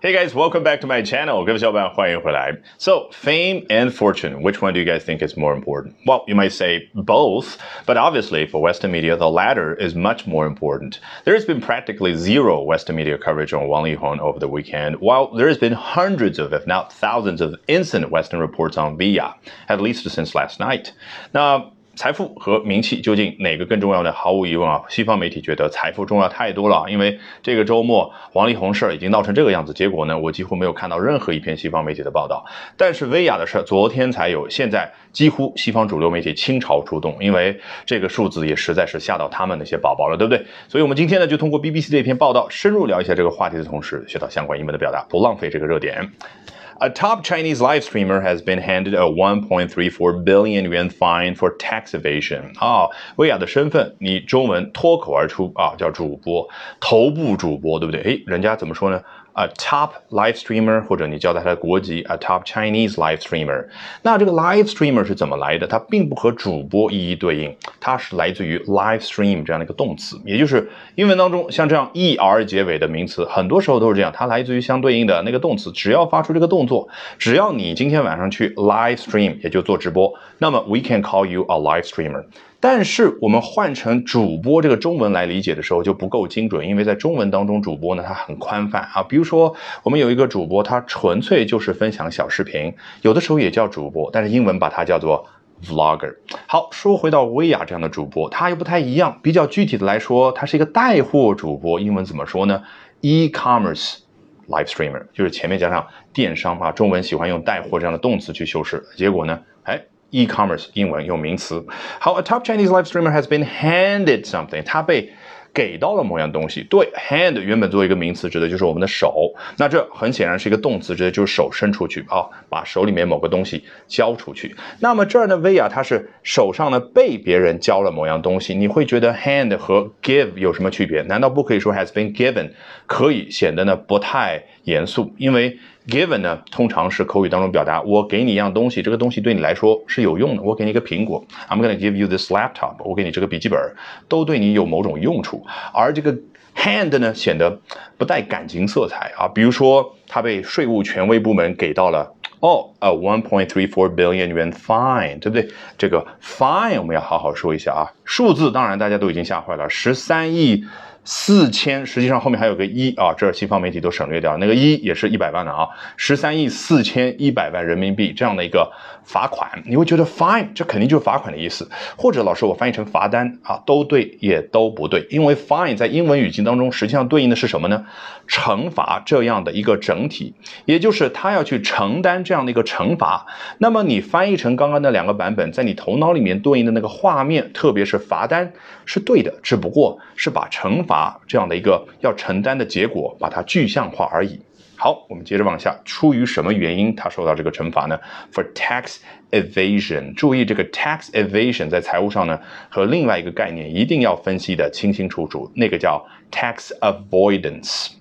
Hey guys, welcome back to my channel. 各位小伙伴，欢迎回来。So, fame and fortune, which one do you guys think is more important? Well, you might say both, but obviously for Western media, the latter is much more important. There has been practically zero Western media coverage on Wang Lihong over the weekend, while there has been hundreds of, if not thousands of instant Western reports on Via, at least since last night. Now, 财富和名气究竟哪个更重要？呢？毫无疑问啊，西方媒体觉得财富重要太多了。因为这个周末王力宏事儿已经闹成这个样子，结果呢，我几乎没有看到任何一篇西方媒体的报道。但是薇娅的事儿昨天才有，现在几乎西方主流媒体倾巢出动，因为这个数字也实在是吓到他们那些宝宝了，对不对？所以我们今天呢，就通过 BBC 这篇报道，深入聊一下这个话题的同时，学到相关英文的表达，不浪费这个热点。A top Chinese live streamer has been handed a 1.34 billion yuan fine for tax evasion. 啊，薇娅的身份，你中文脱口而出啊，叫主播，头部主播，对不对？诶，人家怎么说呢 ？a top live streamer，或者你叫它的国籍，a top Chinese live streamer。那这个 live streamer 是怎么来的？它并不和主播一一对应，它是来自于 live stream 这样的一个动词，也就是英文当中像这样 er 结尾的名词，很多时候都是这样，它来自于相对应的那个动词。只要发出这个动作，只要你今天晚上去 live stream，也就做直播，那么 we can call you a live streamer。但是我们换成主播这个中文来理解的时候就不够精准，因为在中文当中，主播呢它很宽泛啊。比如说，我们有一个主播，他纯粹就是分享小视频，有的时候也叫主播，但是英文把它叫做 vlogger。好，说回到薇娅这样的主播，他又不太一样。比较具体的来说，他是一个带货主播，英文怎么说呢？e-commerce live streamer，就是前面加上电商啊，中文喜欢用带货这样的动词去修饰，结果呢，哎。E-commerce 英文用名词。好，a top Chinese live streamer has been handed something，他被给到了某样东西。对，hand 原本作为一个名词，指的就是我们的手。那这很显然是一个动词，指的就是手伸出去啊，把手里面某个东西交出去。那么这儿呢，薇娅她是手上呢被别人交了某样东西。你会觉得 hand 和 give 有什么区别？难道不可以说 has been given？可以显得呢不太严肃，因为。Given 呢，通常是口语当中表达我给你一样东西，这个东西对你来说是有用的。我给你一个苹果，I'm gonna give you this laptop。我给你这个笔记本，都对你有某种用处。而这个 hand 呢，显得不带感情色彩啊。比如说，他被税务权威部门给到了哦呃 one point three four billion yuan fine，对不对？这个 fine 我们要好好说一下啊。数字当然大家都已经吓坏了，十三亿。四千，实际上后面还有个一啊，这儿西方媒体都省略掉，那个一也是一百万的啊，十三亿四千一百万人民币这样的一个罚款，你会觉得 fine，这肯定就是罚款的意思，或者老师我翻译成罚单啊，都对也都不对，因为 fine 在英文语境当中实际上对应的是什么呢？惩罚这样的一个整体，也就是他要去承担这样的一个惩罚。那么你翻译成刚刚那两个版本，在你头脑里面对应的那个画面，特别是罚单是对的，只不过是把惩把这样的一个要承担的结果，把它具象化而已。好，我们接着往下。出于什么原因他受到这个惩罚呢？For tax evasion。注意这个 tax evasion 在财务上呢，和另外一个概念一定要分析的清清楚楚，那个叫 tax avoidance。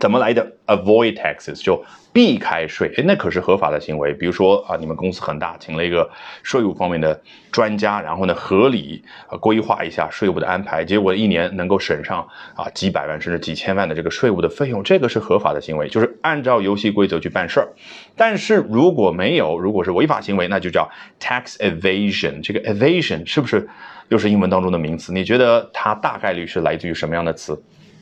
怎么来的？Avoid taxes 就避开税，哎，那可是合法的行为。比如说啊，你们公司很大，请了一个税务方面的专家，然后呢，合理啊规划一下税务的安排，结果一年能够省上啊几百万甚至几千万的这个税务的费用，这个是合法的行为，就是按照游戏规则去办事儿。但是如果没有，如果是违法行为，那就叫 tax evasion。这个 evasion 是不是又是英文当中的名词？你觉得它大概率是来自于什么样的词？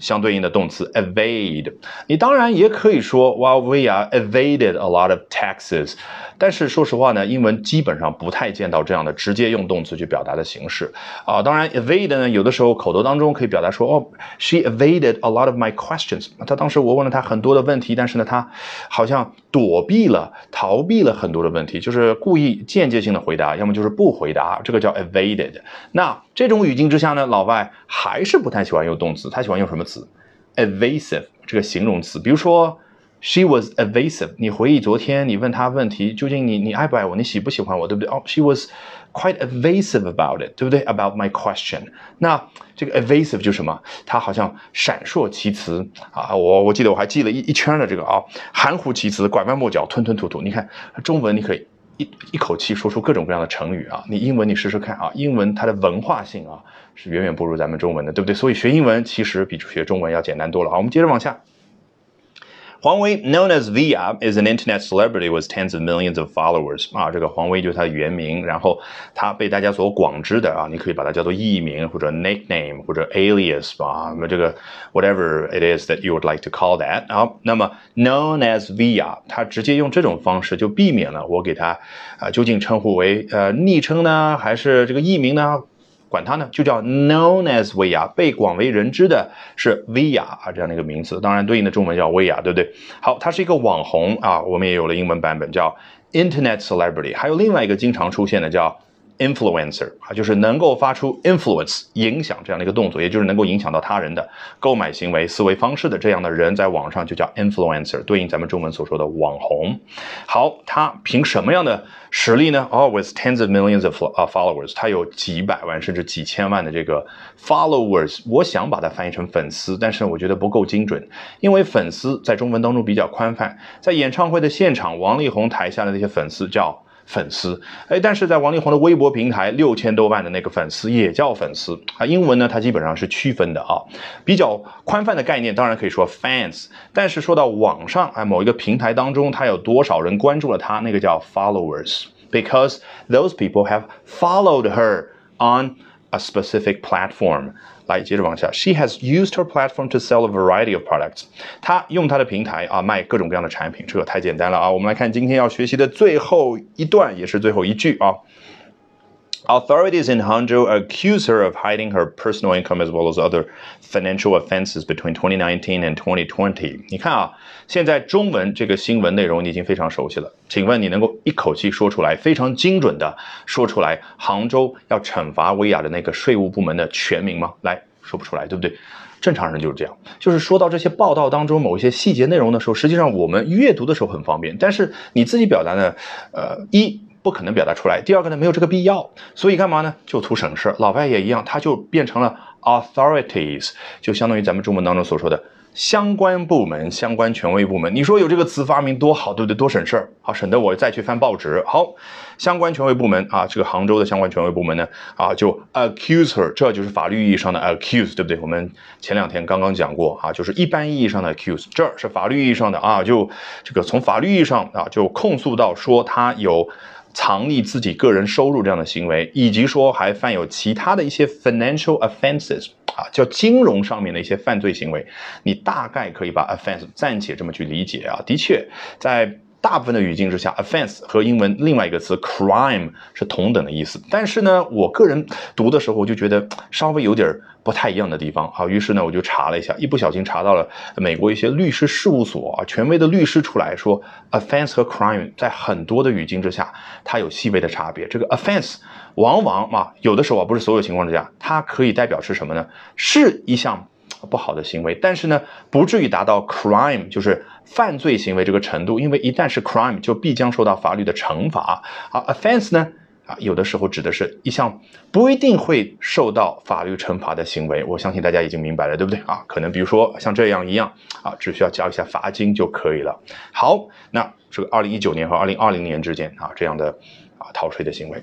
相对应的动词 evade，你当然也可以说 while we are evaded a lot of taxes，但是说实话呢，英文基本上不太见到这样的直接用动词去表达的形式。啊。当然 evade 呢，有的时候口头当中可以表达说哦，she evaded a lot of my questions，她当时我问了她很多的问题，但是呢，她好像躲避了、逃避了很多的问题，就是故意间接性的回答，要么就是不回答，这个叫 evaded。那这种语境之下呢，老外还是不太喜欢用动词，他喜欢用什么词？evasive 这个形容词，比如说，she was evasive。你回忆昨天你问她问题，究竟你你爱不爱我，你喜不喜欢我，对不对？哦，she was quite evasive about it，对不对？About my question。那这个 evasive 就什么？它好像闪烁其词啊。我我记得我还记了一一圈的这个啊，含糊其词，拐弯抹角，吞吞吐吐。你看中文你可以一一口气说出各种各样的成语啊。你英文你试试看啊，英文它的文化性啊。是远远不如咱们中文的，对不对？所以学英文其实比学中文要简单多了啊。我们接着往下。黄威，known as Via，is an internet celebrity with tens of millions of followers。啊，这个黄威就是他的原名，然后他被大家所广知的啊，你可以把它叫做艺名或者 nickname 或者 alias 吧，那么这个 whatever it is that you would like to call that。好，那么 known as Via，他直接用这种方式就避免了我给他啊究竟称呼为呃昵称呢，还是这个艺名呢？管它呢，就叫 known as Via，被广为人知的是 Via 啊这样的一个名词，当然对应的中文叫薇娅，对不对？好，它是一个网红啊，我们也有了英文版本叫 Internet Celebrity，还有另外一个经常出现的叫。Influencer 啊，就是能够发出 influence 影响这样的一个动作，也就是能够影响到他人的购买行为、思维方式的这样的人，在网上就叫 influencer，对应咱们中文所说的网红。好，他凭什么样的实力呢？哦，with tens of millions of followers，他有几百万甚至几千万的这个 followers。我想把它翻译成粉丝，但是我觉得不够精准，因为粉丝在中文当中比较宽泛，在演唱会的现场，王力宏台下的那些粉丝叫。粉丝，哎，但是在王力宏的微博平台，六千多万的那个粉丝也叫粉丝啊。英文呢，它基本上是区分的啊，比较宽泛的概念，当然可以说 fans。但是说到网上，啊，某一个平台当中，它有多少人关注了它，那个叫 followers，because those people have followed her on a specific platform。来，接着往下。She has used her platform to sell a variety of products。她用她的平台啊，卖各种各样的产品。这个太简单了啊！我们来看今天要学习的最后一段，也是最后一句啊。Authorities in Hangzhou accuse her of hiding her personal income as well as other financial offenses between 2019 and 2020。你看啊，现在中文这个新闻内容你已经非常熟悉了，请问你能够一口气说出来，非常精准的说出来杭州要惩罚薇娅的那个税务部门的全名吗？来说不出来，对不对？正常人就是这样，就是说到这些报道当中某一些细节内容的时候，实际上我们阅读的时候很方便，但是你自己表达呢，呃，一。不可能表达出来。第二个呢，没有这个必要，所以干嘛呢？就图省事。老外也一样，他就变成了 authorities，就相当于咱们中文当中所说的相关部门、相关权威部门。你说有这个词发明多好，对不对？多省事儿，好省得我再去翻报纸。好，相关权威部门啊，这个杭州的相关权威部门呢，啊，就 accuse her，这就是法律意义上的 accuse，对不对？我们前两天刚刚讲过啊，就是一般意义上的 accuse，这是法律意义上的啊，就这个从法律意义上啊，就控诉到说他有。藏匿自己个人收入这样的行为，以及说还犯有其他的一些 financial offenses 啊，叫金融上面的一些犯罪行为，你大概可以把 offense 暂且这么去理解啊。的确，在大部分的语境之下，offense 和英文另外一个词 crime 是同等的意思。但是呢，我个人读的时候我就觉得稍微有点不太一样的地方。好，于是呢，我就查了一下，一不小心查到了美国一些律师事务所啊，权威的律师出来说，offense 和 crime 在很多的语境之下，它有细微的差别。这个 offense 往往啊，有的时候啊，不是所有情况之下，它可以代表是什么呢？是一项。不好的行为，但是呢，不至于达到 crime，就是犯罪行为这个程度，因为一旦是 crime，就必将受到法律的惩罚。好，offense 呢，啊，有的时候指的是一项不一定会受到法律惩罚的行为。我相信大家已经明白了，对不对啊？可能比如说像这样一样啊，只需要交一下罚金就可以了。好，那这个二零一九年和二零二零年之间啊，这样的。啊逃税的行为。